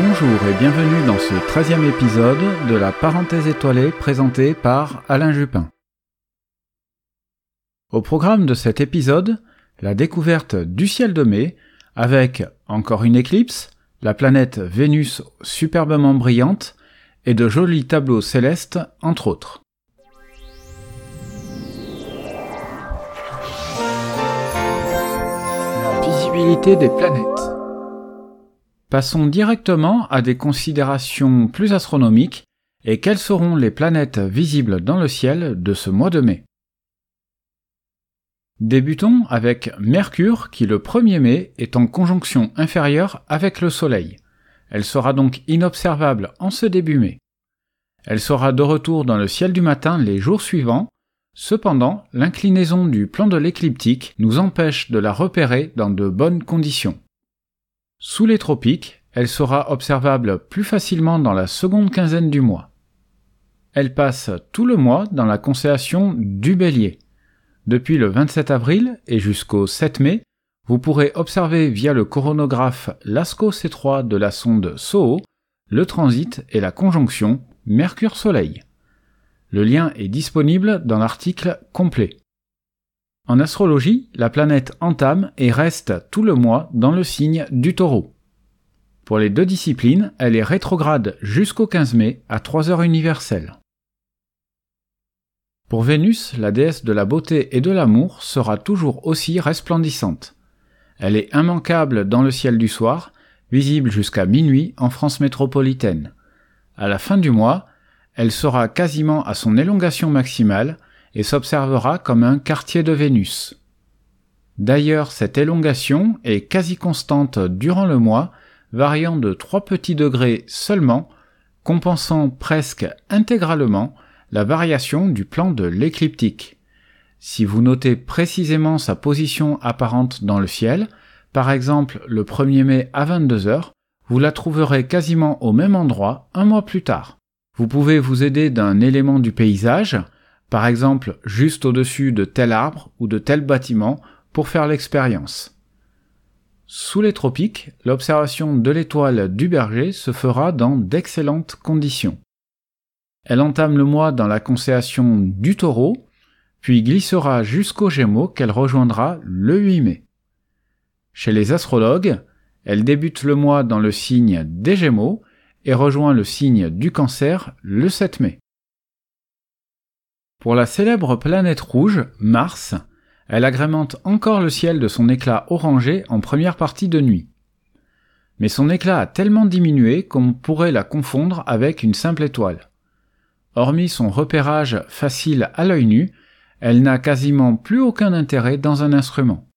Bonjour et bienvenue dans ce 13e épisode de la parenthèse étoilée présentée par Alain Jupin. Au programme de cet épisode, la découverte du ciel de mai avec encore une éclipse, la planète Vénus superbement brillante et de jolis tableaux célestes entre autres. La visibilité des planètes. Passons directement à des considérations plus astronomiques et quelles seront les planètes visibles dans le ciel de ce mois de mai. Débutons avec Mercure qui le 1er mai est en conjonction inférieure avec le Soleil. Elle sera donc inobservable en ce début mai. Elle sera de retour dans le ciel du matin les jours suivants, cependant l'inclinaison du plan de l'écliptique nous empêche de la repérer dans de bonnes conditions. Sous les tropiques, elle sera observable plus facilement dans la seconde quinzaine du mois. Elle passe tout le mois dans la constellation du Bélier. Depuis le 27 avril et jusqu'au 7 mai, vous pourrez observer via le coronographe Lascaux C3 de la sonde SOHO le transit et la conjonction Mercure-Soleil. Le lien est disponible dans l'article complet. En astrologie, la planète entame et reste tout le mois dans le signe du taureau. Pour les deux disciplines, elle est rétrograde jusqu'au 15 mai à 3 heures universelles. Pour Vénus, la déesse de la beauté et de l'amour sera toujours aussi resplendissante. Elle est immanquable dans le ciel du soir, visible jusqu'à minuit en France métropolitaine. À la fin du mois, elle sera quasiment à son élongation maximale, et s'observera comme un quartier de Vénus. D'ailleurs, cette élongation est quasi constante durant le mois, variant de 3 petits degrés seulement, compensant presque intégralement la variation du plan de l'écliptique. Si vous notez précisément sa position apparente dans le ciel, par exemple le 1er mai à 22 heures, vous la trouverez quasiment au même endroit un mois plus tard. Vous pouvez vous aider d'un élément du paysage, par exemple juste au-dessus de tel arbre ou de tel bâtiment, pour faire l'expérience. Sous les tropiques, l'observation de l'étoile du berger se fera dans d'excellentes conditions. Elle entame le mois dans la constellation du taureau, puis glissera jusqu'au Gémeaux qu'elle rejoindra le 8 mai. Chez les astrologues, elle débute le mois dans le signe des Gémeaux et rejoint le signe du Cancer le 7 mai. Pour la célèbre planète rouge, Mars, elle agrémente encore le ciel de son éclat orangé en première partie de nuit. Mais son éclat a tellement diminué qu'on pourrait la confondre avec une simple étoile. Hormis son repérage facile à l'œil nu, elle n'a quasiment plus aucun intérêt dans un instrument.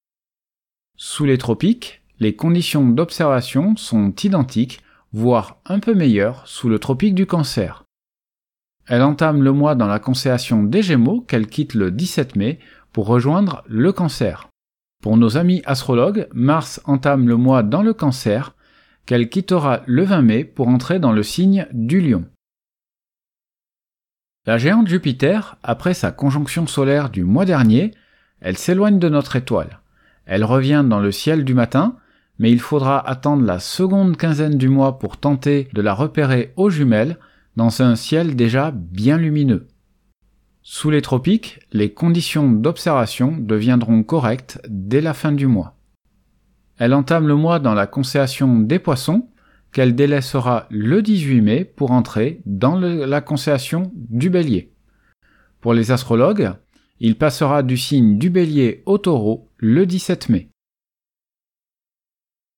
Sous les tropiques, les conditions d'observation sont identiques, voire un peu meilleures sous le tropique du cancer. Elle entame le mois dans la constellation des Gémeaux qu'elle quitte le 17 mai pour rejoindre le cancer. Pour nos amis astrologues, Mars entame le mois dans le cancer qu'elle quittera le 20 mai pour entrer dans le signe du lion. La géante Jupiter, après sa conjonction solaire du mois dernier, elle s'éloigne de notre étoile. Elle revient dans le ciel du matin, mais il faudra attendre la seconde quinzaine du mois pour tenter de la repérer aux jumelles dans un ciel déjà bien lumineux. Sous les tropiques, les conditions d'observation deviendront correctes dès la fin du mois. Elle entame le mois dans la constellation des poissons, qu'elle délaissera le 18 mai pour entrer dans la constellation du bélier. Pour les astrologues, il passera du signe du bélier au taureau le 17 mai.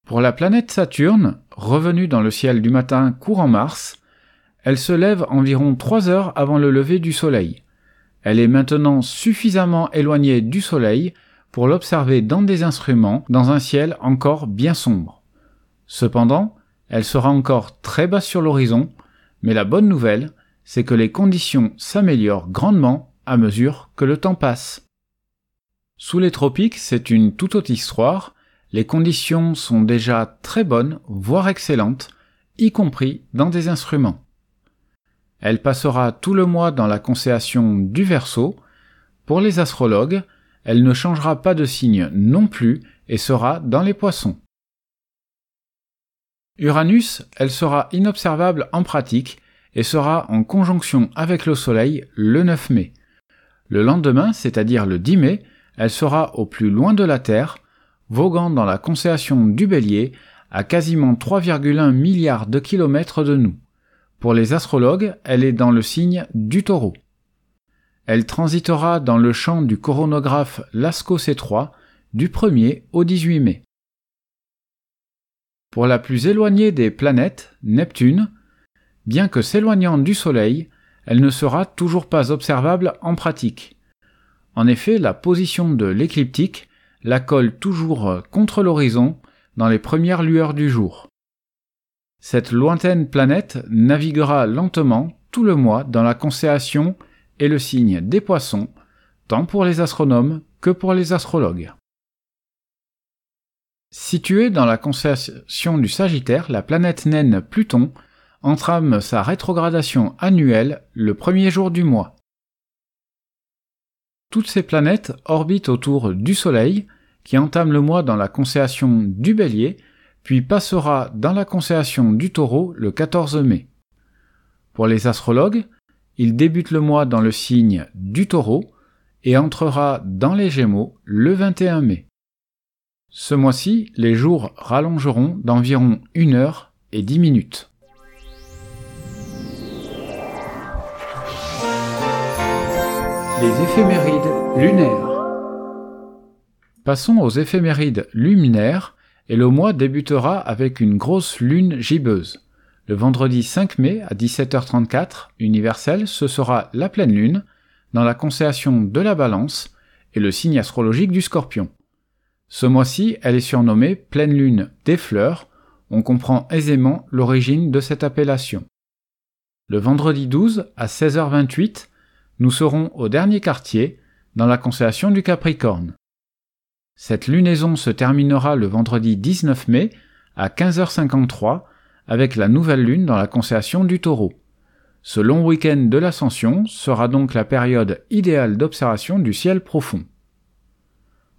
Pour la planète Saturne, revenue dans le ciel du matin courant mars, elle se lève environ trois heures avant le lever du soleil. Elle est maintenant suffisamment éloignée du soleil pour l'observer dans des instruments dans un ciel encore bien sombre. Cependant, elle sera encore très basse sur l'horizon, mais la bonne nouvelle, c'est que les conditions s'améliorent grandement à mesure que le temps passe. Sous les tropiques, c'est une toute autre histoire, les conditions sont déjà très bonnes, voire excellentes, y compris dans des instruments. Elle passera tout le mois dans la constellation du Verseau. Pour les astrologues, elle ne changera pas de signe non plus et sera dans les poissons. Uranus, elle sera inobservable en pratique et sera en conjonction avec le Soleil le 9 mai. Le lendemain, c'est-à-dire le 10 mai, elle sera au plus loin de la Terre, voguant dans la constellation du Bélier à quasiment 3,1 milliards de kilomètres de nous. Pour les astrologues, elle est dans le signe du taureau. Elle transitera dans le champ du coronographe Lascaux C3 du 1er au 18 mai. Pour la plus éloignée des planètes, Neptune, bien que s'éloignant du Soleil, elle ne sera toujours pas observable en pratique. En effet, la position de l'écliptique la colle toujours contre l'horizon dans les premières lueurs du jour. Cette lointaine planète naviguera lentement tout le mois dans la constellation et le signe des poissons, tant pour les astronomes que pour les astrologues. Située dans la constellation du Sagittaire, la planète naine Pluton entrame sa rétrogradation annuelle le premier jour du mois. Toutes ces planètes orbitent autour du Soleil, qui entame le mois dans la constellation du Bélier, puis passera dans la constellation du Taureau le 14 mai. Pour les astrologues, il débute le mois dans le signe du Taureau et entrera dans les Gémeaux le 21 mai. Ce mois-ci, les jours rallongeront d'environ une heure et dix minutes. Les éphémérides lunaires. Passons aux éphémérides luminaires et le mois débutera avec une grosse lune gibbeuse. Le vendredi 5 mai à 17h34 universel, ce sera la pleine lune dans la constellation de la Balance et le signe astrologique du Scorpion. Ce mois-ci, elle est surnommée pleine lune des fleurs. On comprend aisément l'origine de cette appellation. Le vendredi 12 à 16h28, nous serons au dernier quartier dans la constellation du Capricorne. Cette lunaison se terminera le vendredi 19 mai à 15h53 avec la nouvelle lune dans la constellation du taureau. Ce long week-end de l'ascension sera donc la période idéale d'observation du ciel profond.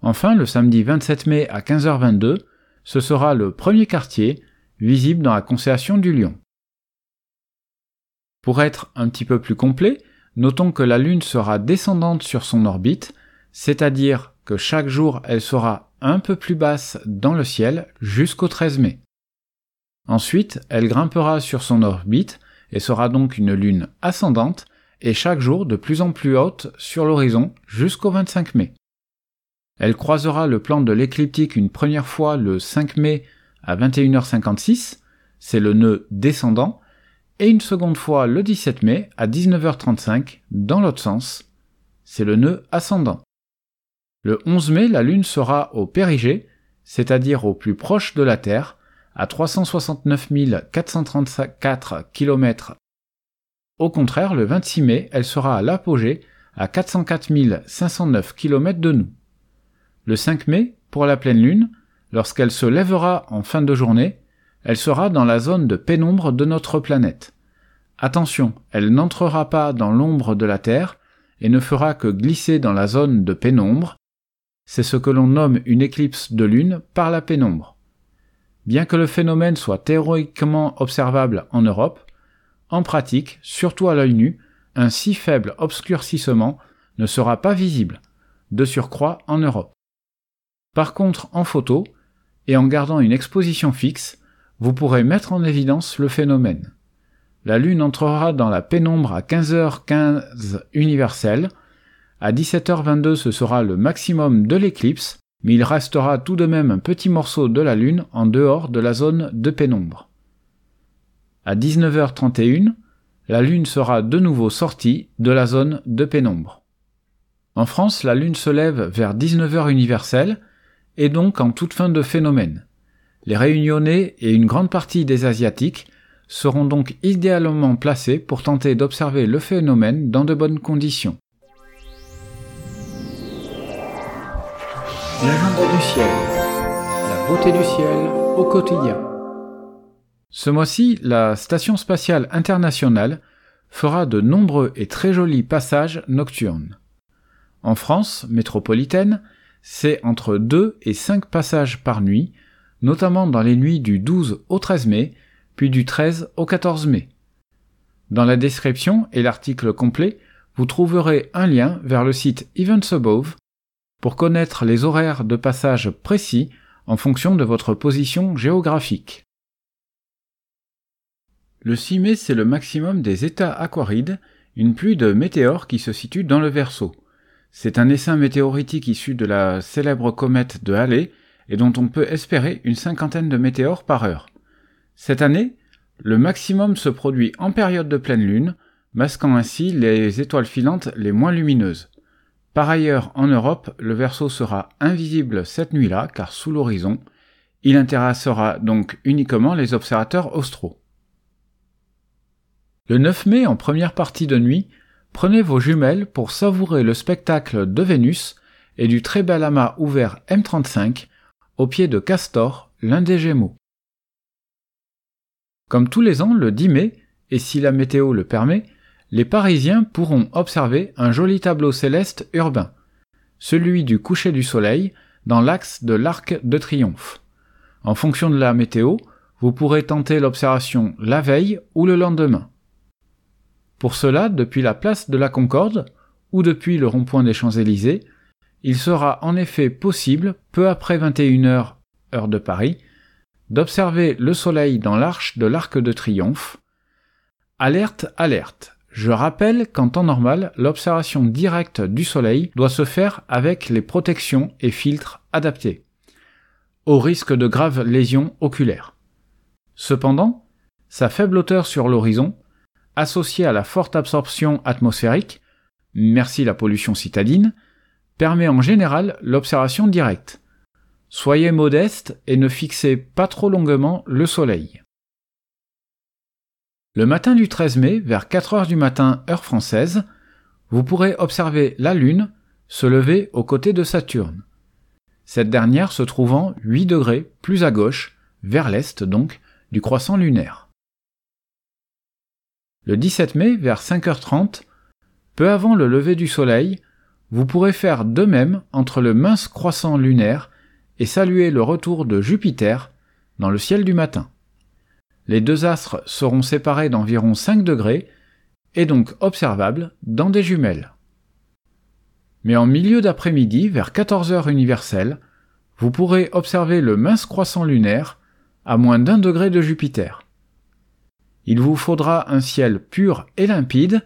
Enfin, le samedi 27 mai à 15h22, ce sera le premier quartier visible dans la constellation du lion. Pour être un petit peu plus complet, notons que la Lune sera descendante sur son orbite, c'est-à-dire que chaque jour elle sera un peu plus basse dans le ciel jusqu'au 13 mai. Ensuite, elle grimpera sur son orbite et sera donc une lune ascendante et chaque jour de plus en plus haute sur l'horizon jusqu'au 25 mai. Elle croisera le plan de l'écliptique une première fois le 5 mai à 21h56, c'est le nœud descendant, et une seconde fois le 17 mai à 19h35 dans l'autre sens, c'est le nœud ascendant. Le 11 mai, la Lune sera au périgée, c'est-à-dire au plus proche de la Terre, à 369 434 km. Au contraire, le 26 mai, elle sera à l'apogée, à 404 509 km de nous. Le 5 mai, pour la pleine Lune, lorsqu'elle se lèvera en fin de journée, elle sera dans la zone de pénombre de notre planète. Attention, elle n'entrera pas dans l'ombre de la Terre et ne fera que glisser dans la zone de pénombre, c'est ce que l'on nomme une éclipse de lune par la pénombre. Bien que le phénomène soit théoriquement observable en Europe, en pratique, surtout à l'œil nu, un si faible obscurcissement ne sera pas visible, de surcroît en Europe. Par contre, en photo, et en gardant une exposition fixe, vous pourrez mettre en évidence le phénomène. La Lune entrera dans la pénombre à 15h15 universelle, à 17h22 ce sera le maximum de l'éclipse, mais il restera tout de même un petit morceau de la Lune en dehors de la zone de pénombre. À 19h31, la Lune sera de nouveau sortie de la zone de pénombre. En France, la Lune se lève vers 19h universelle, et donc en toute fin de phénomène. Les Réunionnais et une grande partie des Asiatiques seront donc idéalement placés pour tenter d'observer le phénomène dans de bonnes conditions. L'agenda du ciel. La beauté du ciel au quotidien. Ce mois-ci, la Station spatiale internationale fera de nombreux et très jolis passages nocturnes. En France métropolitaine, c'est entre 2 et 5 passages par nuit, notamment dans les nuits du 12 au 13 mai, puis du 13 au 14 mai. Dans la description et l'article complet, vous trouverez un lien vers le site Events Above pour connaître les horaires de passage précis en fonction de votre position géographique. Le 6 mai, c'est le maximum des états aquarides, une pluie de météores qui se situe dans le Verseau. C'est un essaim météoritique issu de la célèbre comète de Halley et dont on peut espérer une cinquantaine de météores par heure. Cette année, le maximum se produit en période de pleine lune, masquant ainsi les étoiles filantes les moins lumineuses. Par ailleurs, en Europe, le Verseau sera invisible cette nuit-là, car sous l'horizon, il intéressera donc uniquement les observateurs austraux. Le 9 mai, en première partie de nuit, prenez vos jumelles pour savourer le spectacle de Vénus et du très bel amas ouvert M35 au pied de Castor, l'un des Gémeaux. Comme tous les ans, le 10 mai, et si la météo le permet, les Parisiens pourront observer un joli tableau céleste urbain, celui du coucher du soleil dans l'axe de l'Arc de Triomphe. En fonction de la météo, vous pourrez tenter l'observation la veille ou le lendemain. Pour cela, depuis la place de la Concorde, ou depuis le rond-point des Champs-Élysées, il sera en effet possible, peu après 21h heure de Paris, d'observer le Soleil dans l'arche de l'Arc de Triomphe. Alerte, alerte. Je rappelle qu'en temps normal, l'observation directe du Soleil doit se faire avec les protections et filtres adaptés, au risque de graves lésions oculaires. Cependant, sa faible hauteur sur l'horizon associé à la forte absorption atmosphérique, merci la pollution citadine, permet en général l'observation directe. Soyez modeste et ne fixez pas trop longuement le soleil. Le matin du 13 mai, vers 4 heures du matin heure française, vous pourrez observer la Lune se lever aux côtés de Saturne. Cette dernière se trouvant 8 degrés plus à gauche, vers l'est donc, du croissant lunaire. Le 17 mai, vers 5h30, peu avant le lever du soleil, vous pourrez faire de même entre le mince croissant lunaire et saluer le retour de Jupiter dans le ciel du matin. Les deux astres seront séparés d'environ 5 degrés et donc observables dans des jumelles. Mais en milieu d'après-midi, vers 14 heures universelle, vous pourrez observer le mince croissant lunaire à moins d'un degré de Jupiter. Il vous faudra un ciel pur et limpide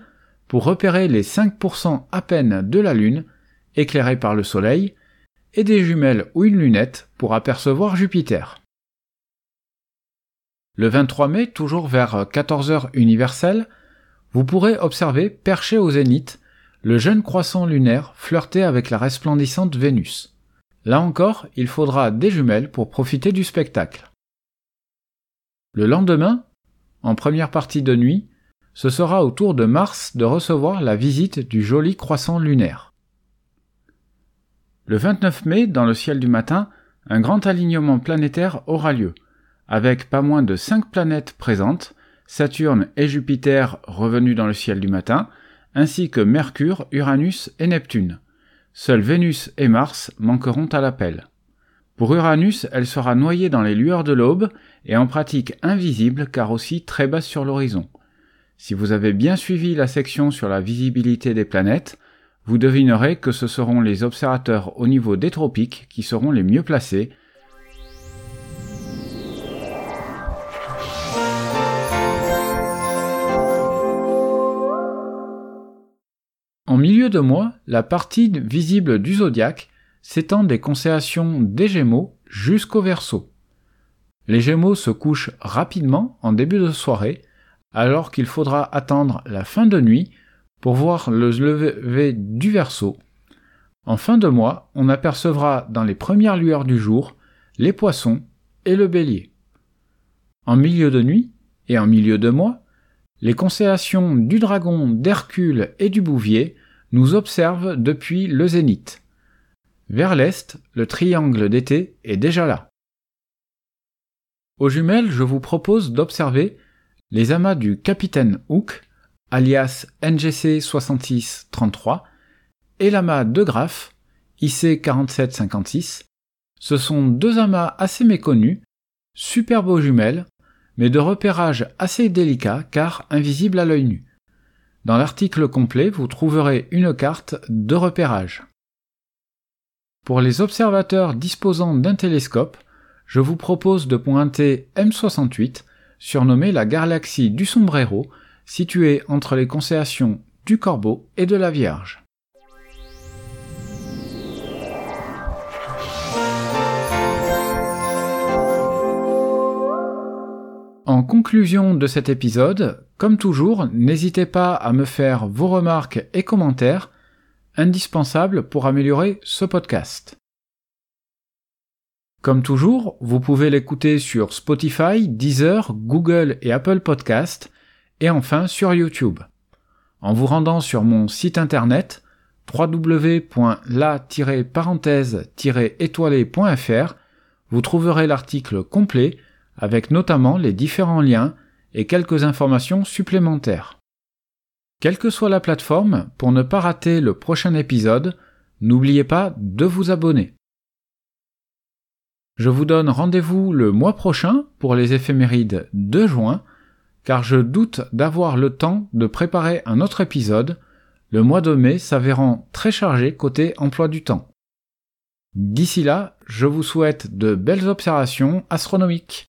pour repérer les 5% à peine de la Lune, éclairée par le Soleil, et des jumelles ou une lunette pour apercevoir Jupiter. Le 23 mai, toujours vers 14h universelle, vous pourrez observer, perché au zénith, le jeune croissant lunaire flirter avec la resplendissante Vénus. Là encore, il faudra des jumelles pour profiter du spectacle. Le lendemain, en première partie de nuit, ce sera au tour de Mars de recevoir la visite du joli croissant lunaire. Le 29 mai, dans le ciel du matin, un grand alignement planétaire aura lieu, avec pas moins de cinq planètes présentes, Saturne et Jupiter revenus dans le ciel du matin, ainsi que Mercure, Uranus et Neptune. Seuls Vénus et Mars manqueront à l'appel. Pour Uranus, elle sera noyée dans les lueurs de l'aube et en pratique invisible car aussi très basse sur l'horizon. Si vous avez bien suivi la section sur la visibilité des planètes, vous devinerez que ce seront les observateurs au niveau des tropiques qui seront les mieux placés. De mois, la partie visible du zodiaque s'étend des constellations des Gémeaux jusqu'au Verseau. Les Gémeaux se couchent rapidement en début de soirée, alors qu'il faudra attendre la fin de nuit pour voir le lever du Verseau. En fin de mois, on apercevra dans les premières lueurs du jour les poissons et le bélier. En milieu de nuit et en milieu de mois, les constellations du dragon, d'Hercule et du bouvier nous observent depuis le zénith. Vers l'est, le triangle d'été est déjà là. Aux jumelles, je vous propose d'observer les amas du capitaine Hook, alias NGC 6633, et l'amas de Graph, IC 4756. Ce sont deux amas assez méconnus super beaux jumelles, mais de repérage assez délicat car invisible à l'œil nu. Dans l'article complet, vous trouverez une carte de repérage. Pour les observateurs disposant d'un télescope, je vous propose de pointer M68, surnommée la galaxie du sombrero, située entre les constellations du Corbeau et de la Vierge. Conclusion de cet épisode, comme toujours, n'hésitez pas à me faire vos remarques et commentaires indispensables pour améliorer ce podcast. Comme toujours, vous pouvez l'écouter sur Spotify, Deezer, Google et Apple Podcast et enfin sur YouTube. En vous rendant sur mon site internet www.la-parenthèse-étoilé.fr, vous trouverez l'article complet avec notamment les différents liens et quelques informations supplémentaires. Quelle que soit la plateforme, pour ne pas rater le prochain épisode, n'oubliez pas de vous abonner. Je vous donne rendez-vous le mois prochain pour les éphémérides de juin, car je doute d'avoir le temps de préparer un autre épisode, le mois de mai s'avérant très chargé côté emploi du temps. D'ici là, je vous souhaite de belles observations astronomiques.